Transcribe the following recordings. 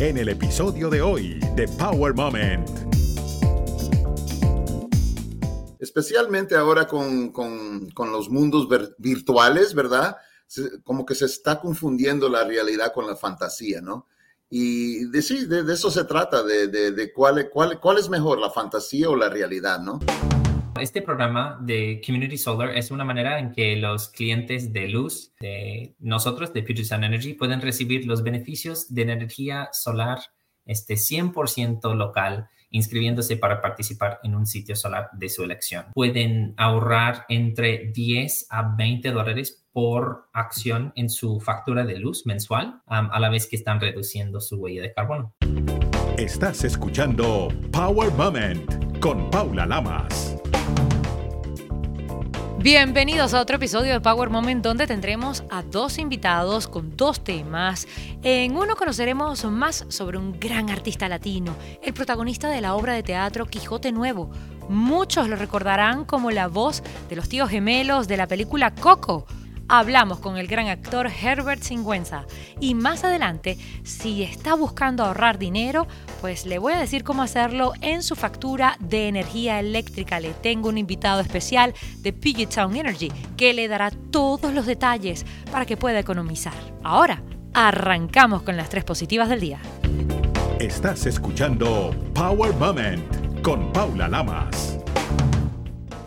en el episodio de hoy de Power Moment. Especialmente ahora con, los mundos virtuales, ¿verdad? como que se está confundiendo la realidad con la fantasía, ¿no? Y de, sí, de, eso se trata, de, cuál es mejor, la fantasía o la realidad, ¿no? Este programa de Community Solar es una manera en que los clientes de luz de nosotros, de Puget Sound Energy, pueden recibir los beneficios de energía solar este 100% local inscribiéndose para participar en un sitio solar de su elección. Pueden ahorrar entre 10 a 20 dólares por acción en su factura de luz mensual, a la vez que están reduciendo su huella de carbono. Estás escuchando Power Moment con Paula Lamas. Bienvenidos a otro episodio de Power Moment donde tendremos a dos invitados con dos temas. En uno conoceremos más sobre un gran artista latino, el protagonista de la obra de teatro Quijote Nuevo. Muchos lo recordarán como la voz de los tíos gemelos de la película Coco hablamos con el gran actor Herbert Singüenza. Y más adelante, si está buscando ahorrar dinero, pues le voy a decir cómo hacerlo en su factura de energía eléctrica. Le tengo un invitado especial de Puget Sound Energy que le dará todos los detalles para que pueda economizar. Ahora, arrancamos con las tres positivas del día. Estás escuchando Power Moment con Paula Lamas.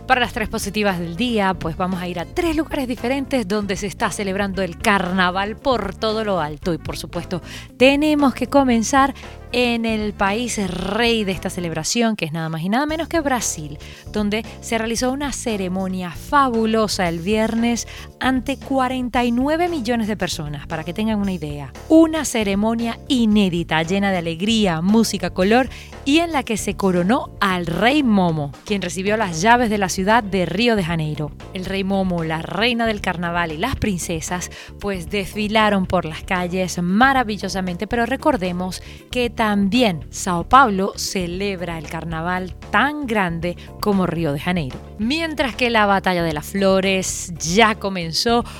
Para las tres positivas del día, pues vamos a ir a tres lugares diferentes donde se está celebrando el carnaval por todo lo alto. Y por supuesto, tenemos que comenzar en el país rey de esta celebración, que es nada más y nada menos que Brasil, donde se realizó una ceremonia fabulosa el viernes ante 49 millones de personas, para que tengan una idea. Una ceremonia inédita, llena de alegría, música, color y en la que se coronó al rey Momo, quien recibió las llaves de la ciudad de Río de Janeiro. El rey Momo, la reina del carnaval y las princesas, pues desfilaron por las calles maravillosamente, pero recordemos que también Sao Paulo celebra el carnaval tan grande como Río de Janeiro. Mientras que la Batalla de las Flores ya comenzó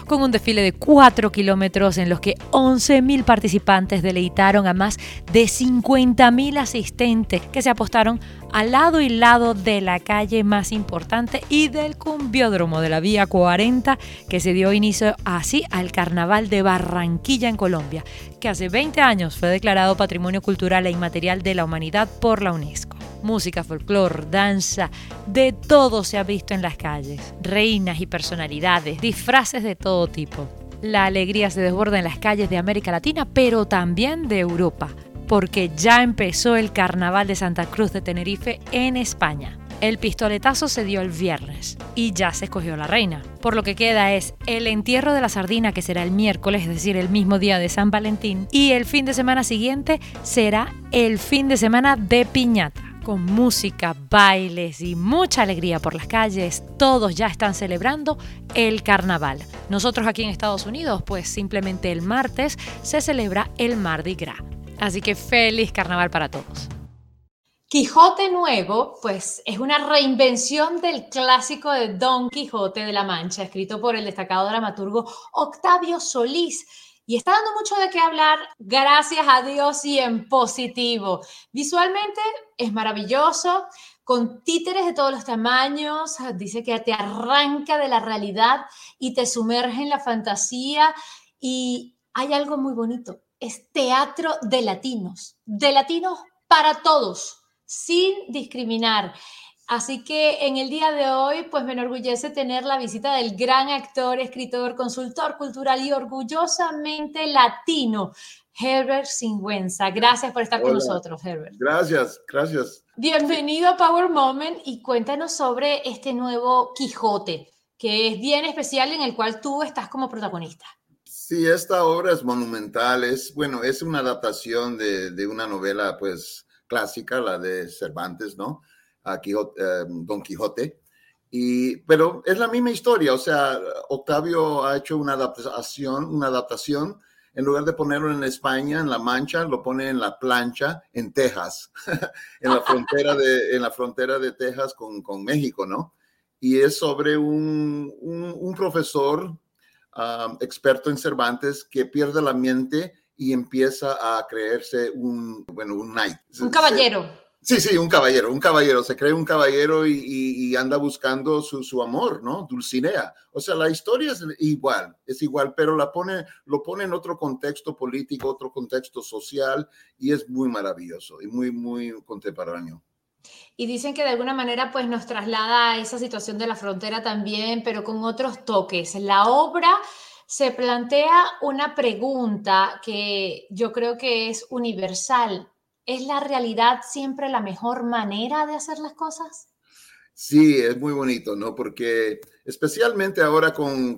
con un desfile de 4 kilómetros en los que 11.000 participantes deleitaron a más de 50.000 asistentes que se apostaron al lado y lado de la calle más importante y del cumbiódromo de la Vía 40 que se dio inicio así al Carnaval de Barranquilla en Colombia, que hace 20 años fue declarado Patrimonio Cultural e Inmaterial de la Humanidad por la UNESCO. Música, folclore, danza, de todo se ha visto en las calles. Reinas y personalidades, disfraces de todo tipo. La alegría se desborda en las calles de América Latina, pero también de Europa porque ya empezó el Carnaval de Santa Cruz de Tenerife en España. El pistoletazo se dio el viernes y ya se escogió la reina. Por lo que queda es el entierro de la sardina que será el miércoles, es decir, el mismo día de San Valentín, y el fin de semana siguiente será el fin de semana de piñata. Con música, bailes y mucha alegría por las calles, todos ya están celebrando el carnaval. Nosotros aquí en Estados Unidos, pues simplemente el martes se celebra el Mardi Gras. Así que feliz carnaval para todos. Quijote Nuevo, pues es una reinvención del clásico de Don Quijote de la Mancha, escrito por el destacado dramaturgo Octavio Solís. Y está dando mucho de qué hablar, gracias a Dios y en positivo. Visualmente es maravilloso, con títeres de todos los tamaños, dice que te arranca de la realidad y te sumerge en la fantasía. Y hay algo muy bonito, es teatro de latinos, de latinos para todos, sin discriminar. Así que en el día de hoy, pues me enorgullece tener la visita del gran actor, escritor, consultor cultural y orgullosamente latino, Herbert Singüenza. Gracias por estar con nosotros, Herbert. Gracias, gracias. Bienvenido a Power Moment y cuéntanos sobre este nuevo Quijote, que es bien especial en el cual tú estás como protagonista. Sí, esta obra es monumental, es, bueno, es una adaptación de, una novela, pues, clásica, la de Cervantes, ¿no? Eh, Don Quijote. Y, pero es la misma historia, o sea, Octavio ha hecho una adaptación, una adaptación, en lugar de ponerlo en España, en La Mancha, lo pone en la plancha, en Texas, en, la frontera de, en la frontera de Texas con, con México, ¿no? Y es sobre un, un, un profesor experto en Cervantes que pierde la mente y empieza a creerse un, bueno, un knight. Un caballero. Sí, sí, un caballero, un caballero, se cree un caballero y, anda buscando su, amor, ¿no? Dulcinea. O sea, la historia es igual, es igual, pero la pone, lo pone en otro contexto político, otro contexto social y es muy maravilloso y muy, muy contemporáneo. Y dicen que de alguna manera pues nos traslada a esa situación de la frontera también, pero con otros toques. La obra se plantea una pregunta que yo creo que es universal ¿Es la realidad siempre la mejor manera de hacer las cosas? Sí, es muy bonito, ¿no? Porque especialmente ahora con,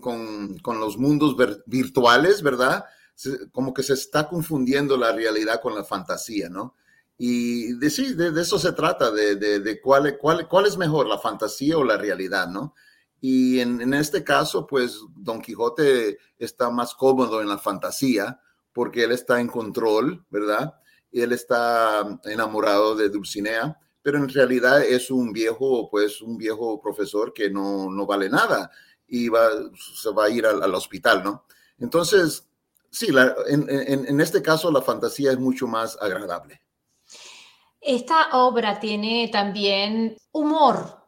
los mundos virtuales, ¿verdad? como que se está confundiendo la realidad con la fantasía, ¿no? Y de, sí, de, eso se trata, de, cuál, cuál, cuál, es mejor, la fantasía o la realidad, ¿no? Y en, este caso, pues Don Quijote está más cómodo en la fantasía porque él está en control, ¿verdad? Y él está enamorado de Dulcinea, pero en realidad es un viejo, pues un viejo profesor que no, no vale nada y va, se va a ir al, hospital, ¿no? Entonces, sí, en, en este caso la fantasía es mucho más agradable. Esta obra tiene también humor,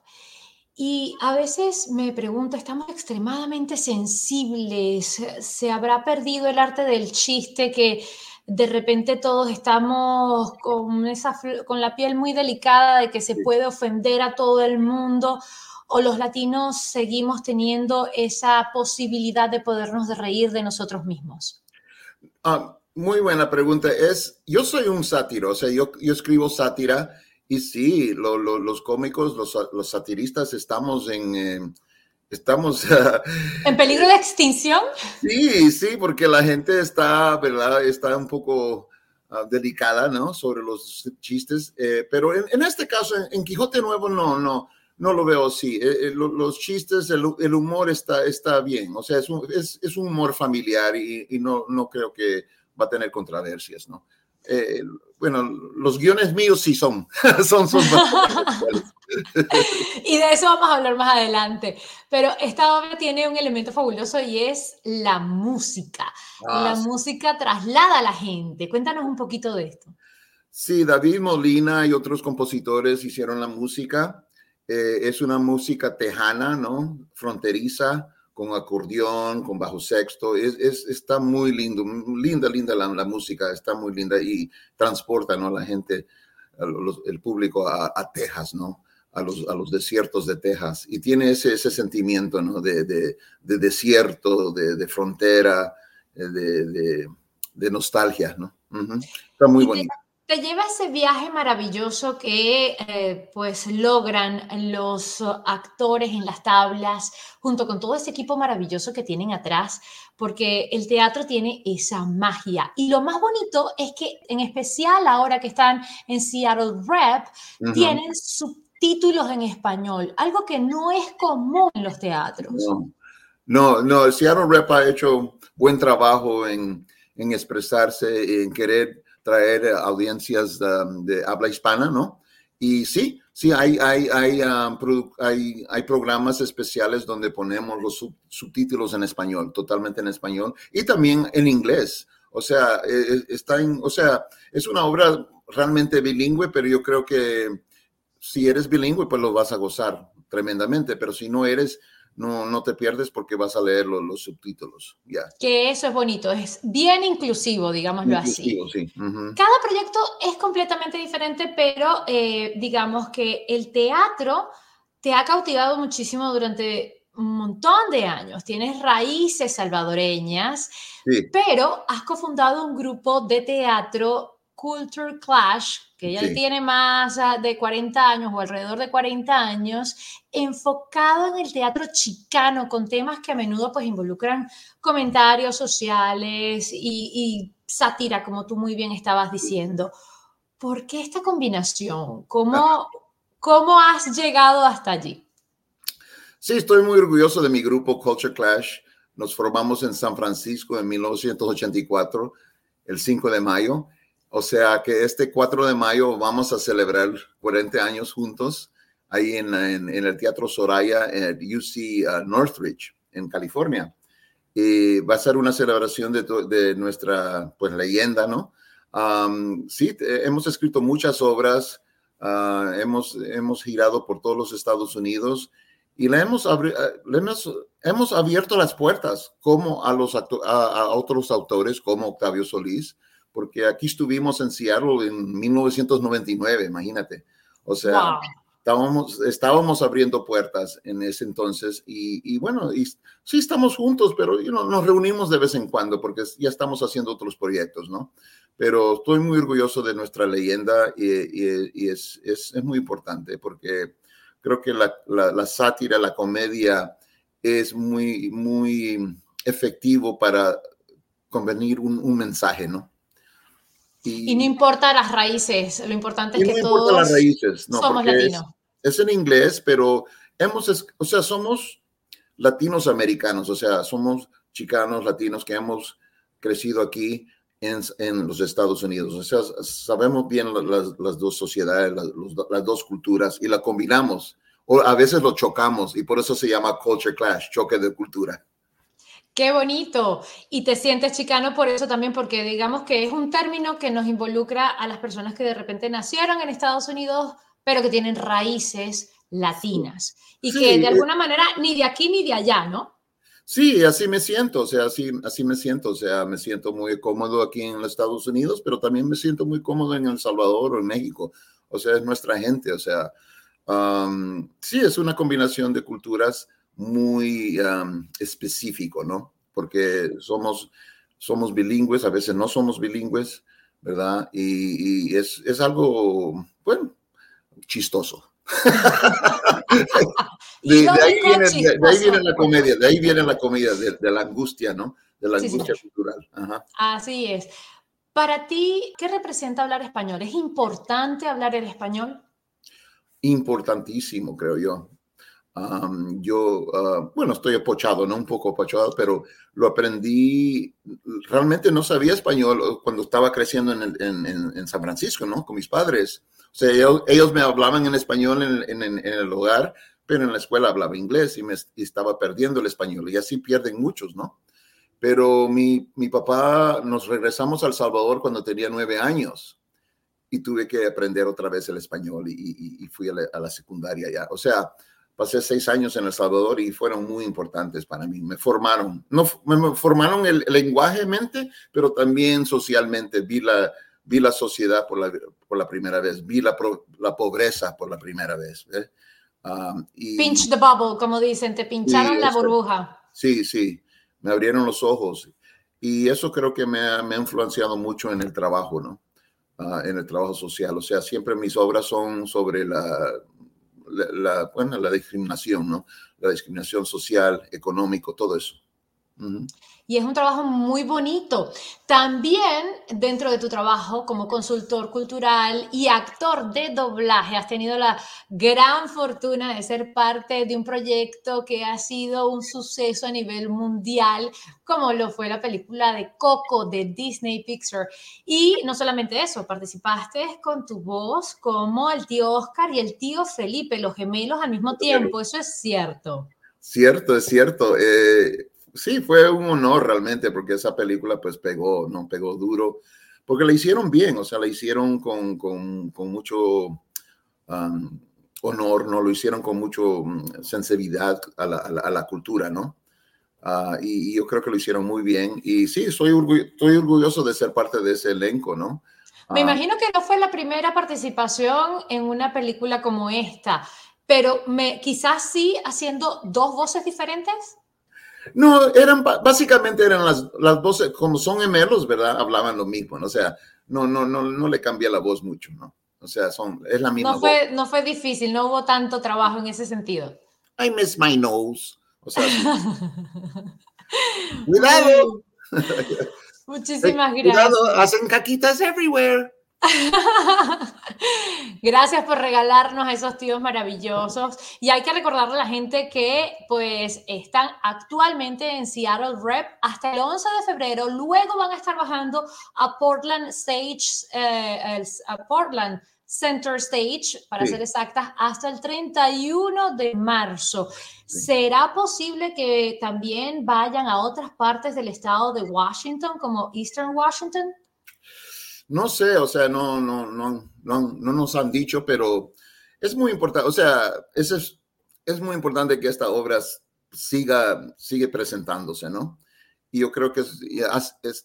y a veces me pregunto, estamos extremadamente sensibles, ¿se habrá perdido el arte del chiste que de repente todos estamos con, esa, con la piel muy delicada de que se puede ofender a todo el mundo o los latinos seguimos teniendo esa posibilidad de podernos reír de nosotros mismos? Ah, muy buena pregunta. Es, yo soy un sátiro, o sea, yo, yo escribo sátira y sí, los cómicos, los, los, satiristas estamos en... Eh, estamos... ¿En peligro de extinción? Sí, sí, porque la gente está, ¿verdad? Está un poco ah, delicada, ¿no? Sobre los chistes, eh, pero en, este caso, en, Quijote Nuevo, no, no, no lo veo así. Eh, eh, los chistes, el, humor está, está bien, o sea, es un, es, es un humor familiar y, y, no, no creo que va a tener controversias, ¿no? Bueno, los guiones míos sí son, son, son y de eso vamos a hablar más adelante. Pero esta obra tiene un elemento fabuloso y es la música. la ah, música traslada a la gente. Cuéntanos un poquito de esto. Sí, David Molina y otros compositores hicieron la música. Eh, es una música tejana, ¿no? Fronteriza, con acordeón, con bajo sexto. Es, está muy lindo, linda, linda la, la, música, está muy linda y transporta, ¿no? La gente, el público a, a Texas, ¿no? a los, a los desiertos de Texas y tiene ese, ese sentimiento ¿no? de, de, de desierto, de, de frontera, eh, de, nostalgia. ¿no? Está muy bonito. Te, lleva ese viaje maravilloso que eh, pues logran los actores en las tablas, junto con todo ese equipo maravilloso que tienen atrás, porque el teatro tiene esa magia. Y lo más bonito es que en especial ahora que están en Seattle Rep, tienen su títulos en español, algo que no es común en los teatros. No, no, el Seattle Rep ha hecho buen trabajo en, en expresarse, en querer traer audiencias de, habla hispana, ¿no? Y sí, sí, hay, hay, hay, um, hay, hay, programas especiales donde ponemos los subtítulos en español, totalmente en español, y también en inglés. O sea, e, e, está en, o sea, es una obra realmente bilingüe, pero yo creo que si eres bilingüe, pues lo vas a gozar tremendamente, pero si no eres, no, no te pierdes porque vas a leer los, subtítulos. ya Que eso es bonito, es bien inclusivo, digámoslo así. Cada proyecto es completamente diferente, pero eh, digamos que el teatro te ha cautivado muchísimo durante un montón de años. Tienes raíces salvadoreñas, pero has cofundado un grupo de teatro Culture Clash, que ya tiene más ah, de 40 años o alrededor de 40 años, enfocado en el teatro chicano, con temas que a menudo pues involucran comentarios sociales y, sátira, como tú muy bien estabas diciendo. ¿Por qué esta combinación? ¿Cómo, ¿Cómo has llegado hasta allí? Sí, estoy muy orgulloso de mi grupo Culture Clash. Nos formamos en San Francisco en 1984, el 5 de mayo o sea que este 4 de mayo vamos a celebrar 40 años juntos ahí en, el Teatro Soraya en UC uh, Northridge, en California. Eh, va a ser una celebración de, de nuestra pues, leyenda, ¿no? sí, hemos escrito muchas obras, uh, hemos, hemos girado por todos los Estados Unidos y le hemos, le hemos, hemos, abierto las puertas como a, los a, otros autores como Octavio Solís, porque aquí estuvimos en Seattle en 1999, imagínate. O sea, estábamos, estábamos abriendo puertas en ese entonces y, bueno, y, sí estamos juntos, pero nos reunimos de vez en cuando porque ya estamos haciendo otros proyectos, ¿no? Pero estoy muy orgulloso de nuestra leyenda y, es, es, es, muy importante porque creo que la, la, sátira, la comedia es muy, muy efectivo para convenir un, un mensaje, ¿no? Y, no importa las raíces, lo importante es que no todos las raíces, no, somos latinos. Es, en inglés, pero hemos, o sea, somos latinos americanos, o sea, somos chicanos, latinos que hemos crecido aquí en, en los Estados Unidos. O sea, sabemos bien las, las dos sociedades, las, las, dos culturas y la combinamos. O a veces lo chocamos y por eso se llama culture clash, choque de cultura. Qué bonito. Y te sientes chicano por eso también, porque digamos que es un término que nos involucra a las personas que de repente nacieron en Estados Unidos, pero que tienen raíces latinas y que de alguna manera ni de aquí ni de allá, ¿no? Sí, así me siento, o sea, así, así me siento, o sea, me siento muy cómodo aquí en los Estados Unidos, pero también me siento muy cómodo en El Salvador o en México, o sea, es nuestra gente, o sea, sí, es una combinación de culturas muy específico, ¿no? Porque somos, somos bilingües, a veces no somos bilingües, ¿verdad? Y, es, es, algo, bueno, chistoso. de, ahí viene, de, ahí viene, la comedia, de ahí viene la comedia, de, la angustia, ¿no? De la angustia cultural. Así es. Para ti, ¿qué representa hablar español? ¿Es importante hablar el español? Importantísimo, creo yo yo, ah, bueno, estoy apochado, ¿no? Un poco apochado, pero lo aprendí, realmente no sabía español cuando estaba creciendo en, en, en San Francisco, ¿no? Con mis padres. O sea, ellos, me hablaban en español en, el hogar, pero en la escuela hablaba inglés y me estaba perdiendo el español. Y así pierden muchos, ¿no? Pero mi, mi papá, nos regresamos a El Salvador cuando tenía nueve años y tuve que aprender otra vez el español y, y, fui a la, a la secundaria ya. O sea, pasé seis años en El Salvador y fueron muy importantes para mí. Me formaron, no, me formaron el, lenguaje mente, pero también socialmente. Vi la, vi la sociedad por la, por la primera vez, vi la, la pobreza por la primera vez. Um, Pinch the bubble, como dicen, te pincharon la burbuja. Sí, sí, me abrieron los ojos. Y eso creo que me ha, me ha influenciado mucho en el trabajo, ¿no? Ah, en el trabajo social. O sea, siempre mis obras son sobre la, la, bueno, la discriminación, ¿no? La discriminación social, económico, todo eso. Y es un trabajo muy bonito. También dentro de tu trabajo como consultor cultural y actor de doblaje, has tenido la gran fortuna de ser parte de un proyecto que ha sido un suceso a nivel mundial, como lo fue la película de Coco de Disney Pixar. Y no solamente eso, participaste con tu voz como el tío Oscar y el tío Felipe, los gemelos al mismo tiempo. Eso es cierto. Cierto, es cierto. Eh, sí, fue un honor realmente porque esa película pues pegó, no pegó duro, porque la hicieron bien, o sea, la hicieron con, con, con mucho honor, ¿no? Lo hicieron con mucho mm, sensibilidad a la, a la, cultura, ¿no? Ah, y, yo creo que lo hicieron muy bien. Y sí, soy estoy orgulloso de ser parte de ese elenco, ¿no? Me ah. imagino que no fue la primera participación en una película como esta, pero me, quizás sí haciendo dos voces diferentes. No, eran básicamente eran las, las voces, como son gemelos, ¿verdad? Hablaban lo mismo, ¿no? O sea, no, no, no, no le cambia la voz mucho, ¿no? O sea, son, es la misma no fue, No fue difícil, no hubo tanto trabajo en ese sentido. I miss my nose. O sea, cuidado. Muchísimas gracias. Cuidado, hacen caquitas everywhere. Gracias por regalarnos esos tíos maravillosos. Y hay que recordarle a la gente que pues están actualmente en Seattle Rep hasta el 11 de febrero. Luego van a estar bajando a Portland Stage, eh, a Portland Center Stage, para ser exactas, hasta el 31 de marzo. ¿Será posible que también vayan a otras partes del estado de Washington, como Eastern Washington? No sé, o sea, no, no, no, no, no nos han dicho, pero es muy importante, o sea, es, es muy importante que esta obra siga, sigue presentándose, ¿no? Y yo creo que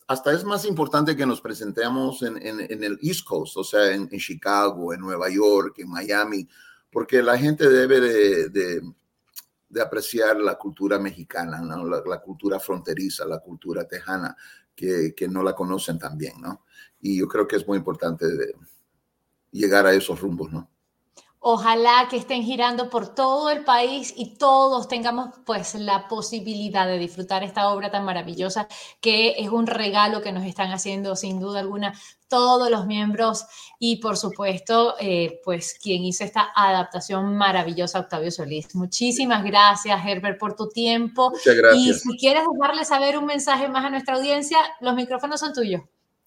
hasta es más importante que nos presentemos en, en, el East Coast, o sea, en, Chicago, en Nueva York, en Miami, porque la gente debe de, de, apreciar la cultura mexicana, ¿no? la, cultura fronteriza, la cultura tejana, que, no la conocen también, ¿no? Y yo creo que es muy importante llegar a esos rumbos, ¿no? Ojalá que estén girando por todo el país y todos tengamos pues la posibilidad de disfrutar esta obra tan maravillosa que es un regalo que nos están haciendo sin duda alguna todos los miembros y por supuesto eh, pues quien hizo esta adaptación maravillosa Octavio Solís. Muchísimas gracias Herbert por tu tiempo. Muchas gracias. Y si quieres dejarle saber un mensaje más a nuestra audiencia, los micrófonos son tuyos.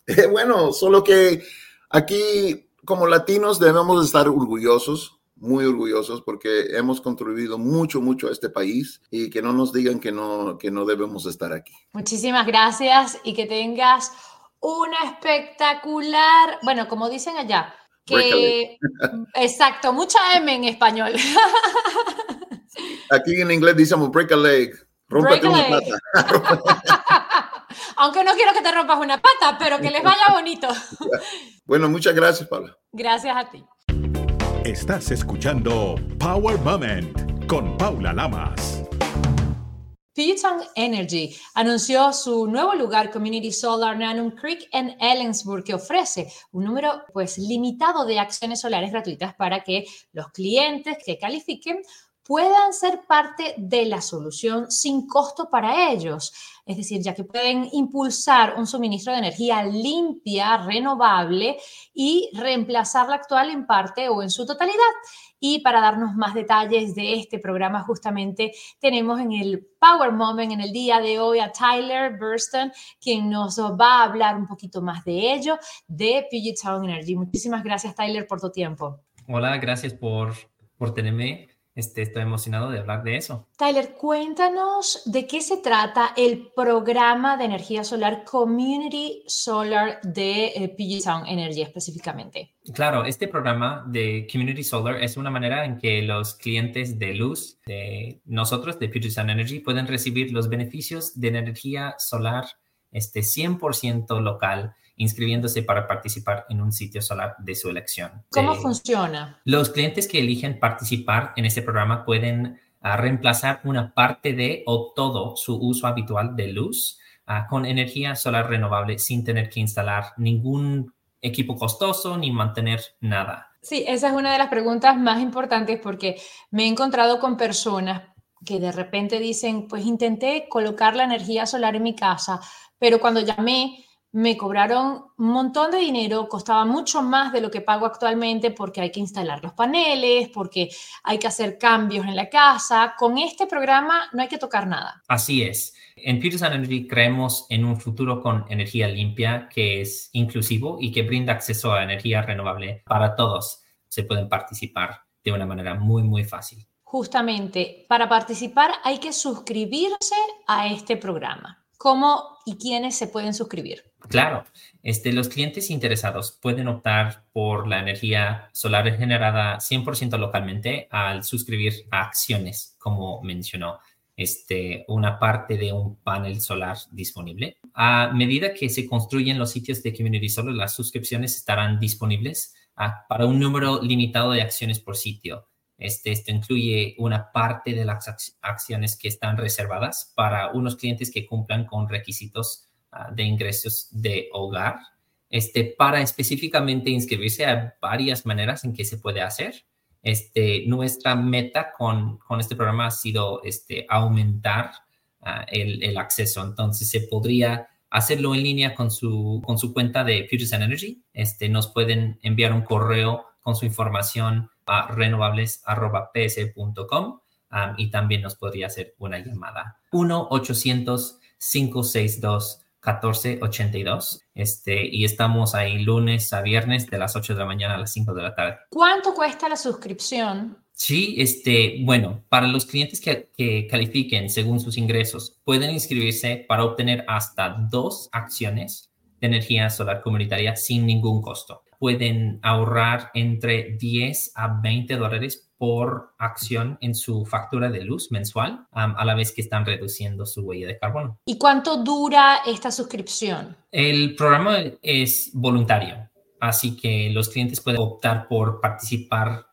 bueno, solo que aquí como latinos debemos estar orgullosos, muy orgullosos porque hemos contribuido mucho, mucho a este país y que no nos digan que no, que no debemos estar aquí. Muchísimas gracias y que tengas una espectacular, bueno, como dicen allá, que exacto, mucha M en español. Aquí en inglés decimos break a leg, rompete una pata. Aunque no quiero que te rompas una pata, pero que les vaya bonito. Bueno, muchas gracias, Paula. Gracias a ti. Estás escuchando Power Moment con Paula Lamas. Puget Energy anunció su nuevo lugar Community Solar Nanum Creek en Ellensburg que ofrece un número pues limitado de acciones solares gratuitas para que los clientes que califiquen puedan ser parte de la solución sin costo para ellos. Es decir, ya que pueden impulsar un suministro de energía limpia, renovable y reemplazar la actual en parte o en su totalidad. Y para darnos más detalles de este programa, justamente tenemos en el Power Moment en el día de hoy a Tyler Burston, quien nos va a hablar un poquito más de ello, de Puget Sound Energy. Muchísimas gracias, Tyler, por tu tiempo. Hola, gracias por, por tenerme este, estoy emocionado de hablar de eso. Tyler, cuéntanos de qué se trata el programa de energía solar Community Solar de eh, PG Sound Energy específicamente. Claro, este programa de Community Solar es una manera en que los clientes de luz de nosotros, de PG Sound Energy, pueden recibir los beneficios de energía solar este, 100% local inscribiéndose para participar en un sitio solar de su elección. ¿Cómo funciona? Los clientes que eligen participar en este programa pueden ah, reemplazar una parte de o todo su uso habitual de luz ah, con energía solar renovable sin tener que instalar ningún equipo costoso ni mantener nada. Sí, esa es una de las preguntas más importantes porque me he encontrado con personas que de repente dicen, pues intenté colocar la energía solar en mi casa, pero cuando llamé me cobraron un montón de dinero, costaba mucho más de lo que pago actualmente porque hay que instalar los paneles, porque hay que hacer cambios en la casa. Con este programa no hay que tocar nada. Así es. En Peterson Energy creemos en un futuro con energía limpia que es inclusivo y que brinda acceso a energía renovable para todos. Se pueden participar de una manera muy, muy fácil. Justamente, para participar hay que suscribirse a este programa. ¿Cómo y quiénes se pueden suscribir? Claro, este, los clientes interesados pueden optar por la energía solar generada 100% localmente al suscribir acciones, como mencionó, este, una parte de un panel solar disponible. A medida que se construyen los sitios de Community Solar, las suscripciones estarán disponibles ah, para un número limitado de acciones por sitio. Este, esto incluye una parte de las acciones que están reservadas para unos clientes que cumplan con requisitos Ah, de ingresos de hogar. Este, para específicamente inscribirse, hay varias maneras en que se puede hacer. Este, nuestra meta con, con este programa ha sido este, aumentar ah, el, el, acceso. Entonces, se podría hacerlo en línea con su, con su cuenta de Futures and Energy. Este, nos pueden enviar un correo con su información a renovables.ps.com ah, y también nos podría hacer una llamada. 1-800-562 1482. Este, y estamos ahí lunes a viernes de las 8 de la mañana a las 5 de la tarde. ¿Cuánto cuesta la suscripción? Sí, este, bueno, para los clientes que, que, califiquen según sus ingresos, pueden inscribirse para obtener hasta dos acciones de energía solar comunitaria sin ningún costo. Pueden ahorrar entre 10 a 20 dólares por acción en su factura de luz mensual, a la vez que están reduciendo su huella de carbono. ¿Y cuánto dura esta suscripción? El programa es voluntario. Así que los clientes pueden optar por participar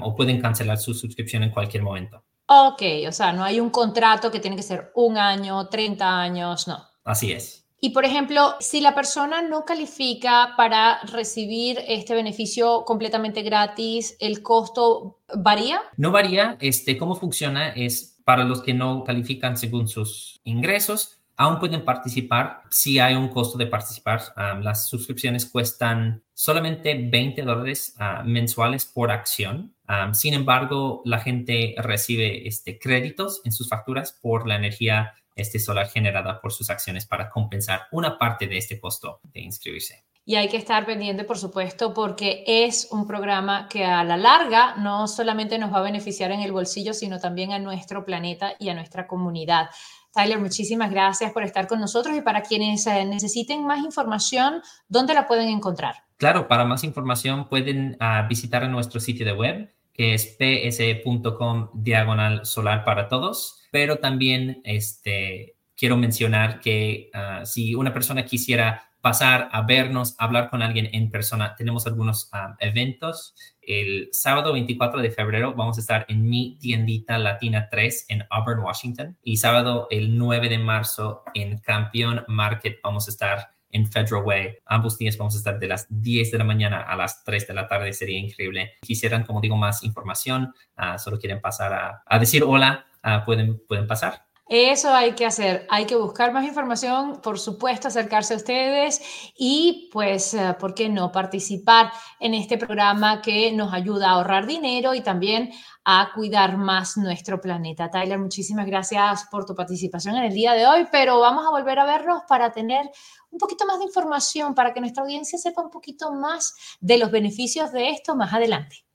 o pueden cancelar su suscripción en cualquier momento. Ok, o sea, no hay un contrato que tiene que ser un año, 30 años, no. Así es. Y por ejemplo, si la persona no califica para recibir este beneficio completamente gratis, ¿el costo varía? No varía. Este, ¿Cómo funciona? Es para los que no califican según sus ingresos, aún pueden participar si hay un costo de participar. las suscripciones cuestan solamente 20 dólares ah, mensuales por acción. sin embargo, la gente recibe este, créditos en sus facturas por la energía este, solar generada por sus acciones para compensar una parte de este costo de inscribirse. Y hay que estar pendiente, por supuesto, porque es un programa que a la larga no solamente nos va a beneficiar en el bolsillo, sino también a nuestro planeta y a nuestra comunidad. Tyler, muchísimas gracias por estar con nosotros y para quienes eh, necesiten más información, ¿dónde la pueden encontrar? Claro, para más información pueden uh, visitar nuestro sitio de web que es ps.com diagonal solar para todos, pero también este, quiero mencionar que uh, si una persona quisiera pasar a vernos, hablar con alguien en persona. Tenemos algunos ah, eventos. El sábado 24 de febrero vamos a estar en mi tiendita Latina 3 en Auburn, Washington. Y sábado el 9 de marzo en Campeón Market vamos a estar en Federal Way. Ambos días vamos a estar de las 10 de la mañana a las 3 de la tarde. Sería increíble. Quisieran, como digo, más información, uh, solo quieren pasar a, a decir hola, uh, pueden, pueden pasar. Eso hay que hacer, hay que buscar más información, por supuesto, acercarse a ustedes y pues, eh, ¿por qué no participar en este programa que nos ayuda a ahorrar dinero y también a cuidar más nuestro planeta? Tyler, muchísimas gracias por tu participación en el día de hoy, pero vamos a volver a vernos para tener un poquito más de información, para que nuestra audiencia sepa un poquito más de los beneficios de esto más adelante.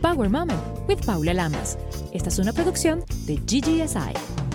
Power Moment with Paula Lamas. Esta es una producción de GGSI.